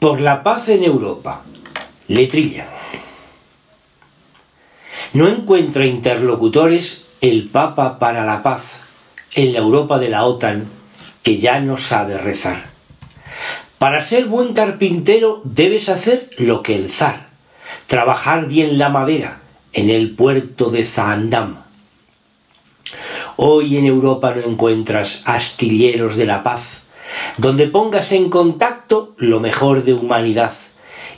Por la paz en Europa. Letrilla. No encuentra interlocutores el Papa para la paz en la Europa de la OTAN que ya no sabe rezar. Para ser buen carpintero debes hacer lo que el zar, trabajar bien la madera en el puerto de Zaandam. Hoy en Europa no encuentras astilleros de la paz, donde pongas en contacto lo mejor de humanidad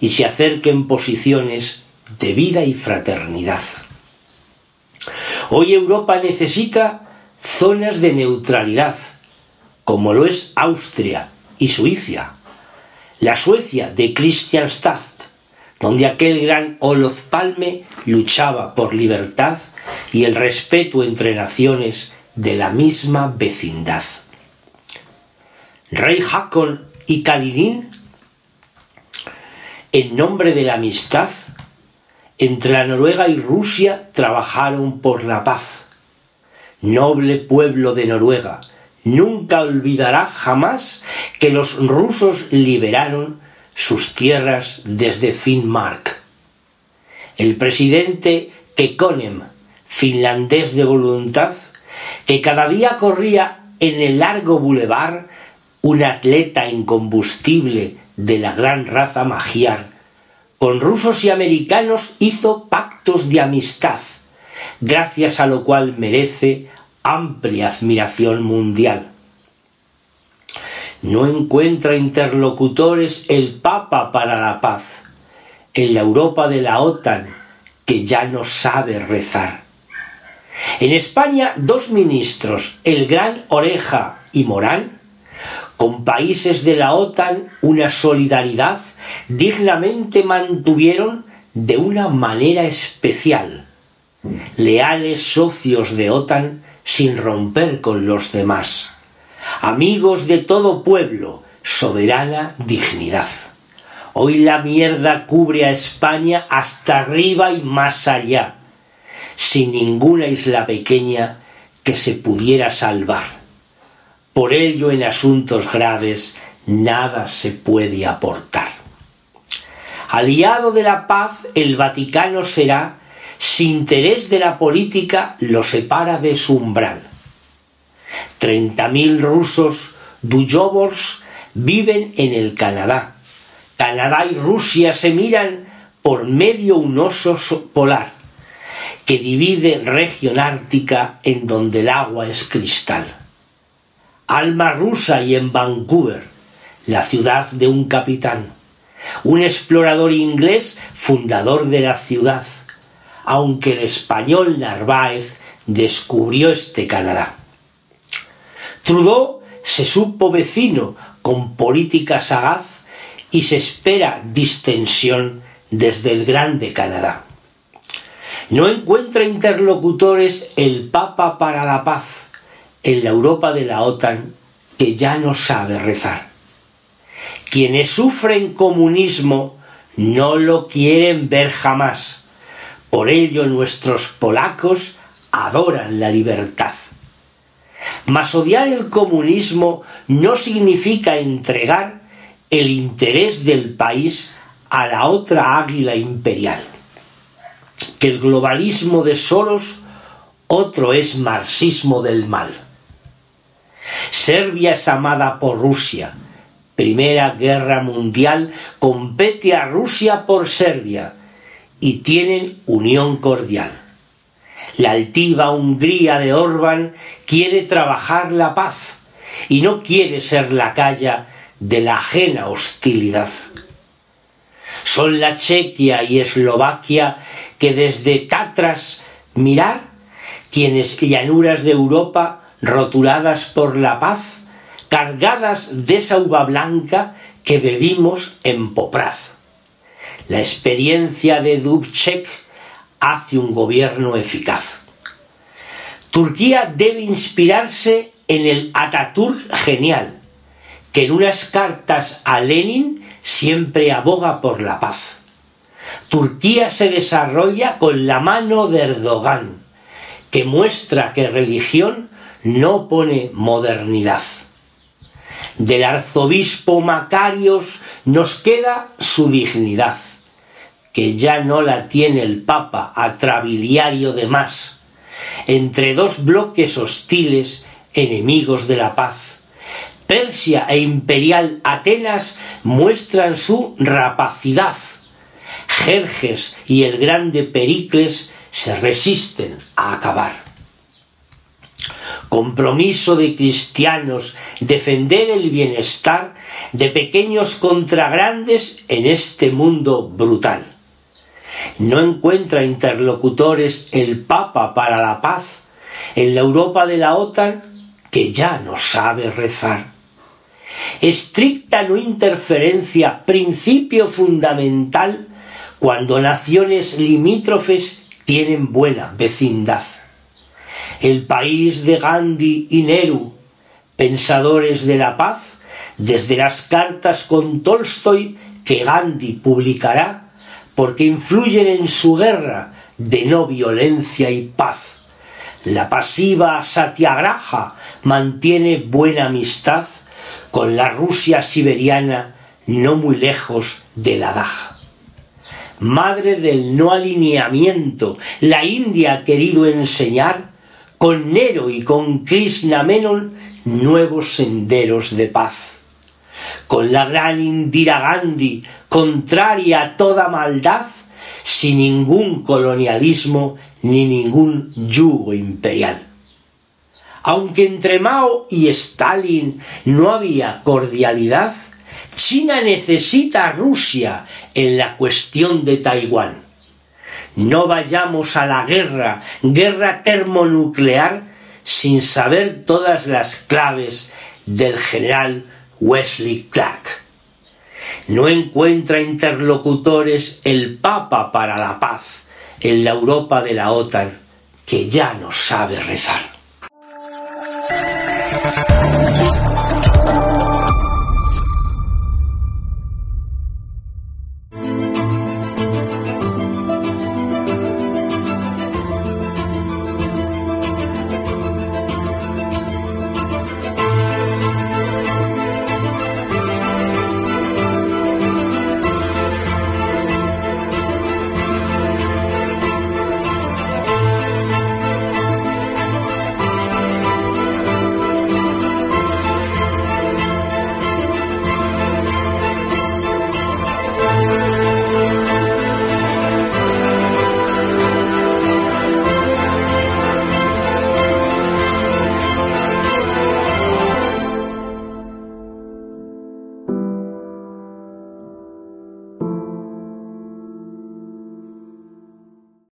y se acerquen posiciones de vida y fraternidad. Hoy Europa necesita zonas de neutralidad, como lo es Austria y Suiza, la Suecia de Kristianstad, donde aquel gran Olof Palme luchaba por libertad y el respeto entre naciones de la misma vecindad. Rey Hakon y Kalinin, en nombre de la amistad, entre la Noruega y Rusia trabajaron por la paz. Noble pueblo de Noruega, nunca olvidará jamás que los rusos liberaron sus tierras desde Finnmark. El presidente Kekkonen, finlandés de voluntad, que cada día corría en el largo bulevar un atleta incombustible de la gran raza magiar, con rusos y americanos hizo pactos de amistad, gracias a lo cual merece amplia admiración mundial. No encuentra interlocutores el Papa para la paz, en la Europa de la OTAN, que ya no sabe rezar. En España, dos ministros, el gran Oreja y Morán, con países de la OTAN una solidaridad dignamente mantuvieron de una manera especial, leales socios de OTAN sin romper con los demás, amigos de todo pueblo, soberana dignidad. Hoy la mierda cubre a España hasta arriba y más allá, sin ninguna isla pequeña que se pudiera salvar. Por ello en asuntos graves nada se puede aportar. Aliado de la paz, el Vaticano será, si interés de la política lo separa de su umbral. Treinta mil rusos duyovors viven en el Canadá. Canadá y Rusia se miran por medio un oso polar que divide región ártica en donde el agua es cristal. Alma rusa y en Vancouver, la ciudad de un capitán, un explorador inglés fundador de la ciudad, aunque el español Narváez descubrió este Canadá. Trudeau se supo vecino con política sagaz y se espera distensión desde el grande Canadá. No encuentra interlocutores el Papa para la paz en la Europa de la OTAN que ya no sabe rezar. Quienes sufren comunismo no lo quieren ver jamás. Por ello nuestros polacos adoran la libertad. Mas odiar el comunismo no significa entregar el interés del país a la otra águila imperial. Que el globalismo de Soros otro es marxismo del mal. Serbia es amada por Rusia. Primera Guerra Mundial compete a Rusia por Serbia y tienen unión cordial. La altiva Hungría de Orbán quiere trabajar la paz y no quiere ser la calla de la ajena hostilidad. Son la Chequia y Eslovaquia que desde Tatras mirar quienes llanuras de Europa rotuladas por la paz, cargadas de esa uva blanca que bebimos en Popraz. La experiencia de Dubček hace un gobierno eficaz. Turquía debe inspirarse en el Ataturk genial, que en unas cartas a Lenin siempre aboga por la paz. Turquía se desarrolla con la mano de Erdogan, que muestra que religión no pone modernidad. Del arzobispo Macarios nos queda su dignidad, que ya no la tiene el Papa atrabiliario de más, entre dos bloques hostiles enemigos de la paz. Persia e imperial Atenas muestran su rapacidad. Jerjes y el grande Pericles se resisten a acabar compromiso de cristianos, defender el bienestar de pequeños contra grandes en este mundo brutal. No encuentra interlocutores el Papa para la paz en la Europa de la OTAN que ya no sabe rezar. Estricta no interferencia, principio fundamental cuando naciones limítrofes tienen buena vecindad el país de Gandhi y Nehru, pensadores de la paz, desde las cartas con Tolstoy que Gandhi publicará, porque influyen en su guerra de no violencia y paz. La pasiva Satyagraha mantiene buena amistad con la Rusia siberiana no muy lejos de Ladakh. Madre del no alineamiento, la India ha querido enseñar con Nero y con Krishna Menon nuevos senderos de paz. Con la gran Indira Gandhi, contraria a toda maldad, sin ningún colonialismo ni ningún yugo imperial. Aunque entre Mao y Stalin no había cordialidad, China necesita a Rusia en la cuestión de Taiwán no vayamos a la guerra, guerra termonuclear, sin saber todas las claves del general Wesley Clark. No encuentra interlocutores el Papa para la paz en la Europa de la OTAN, que ya no sabe rezar.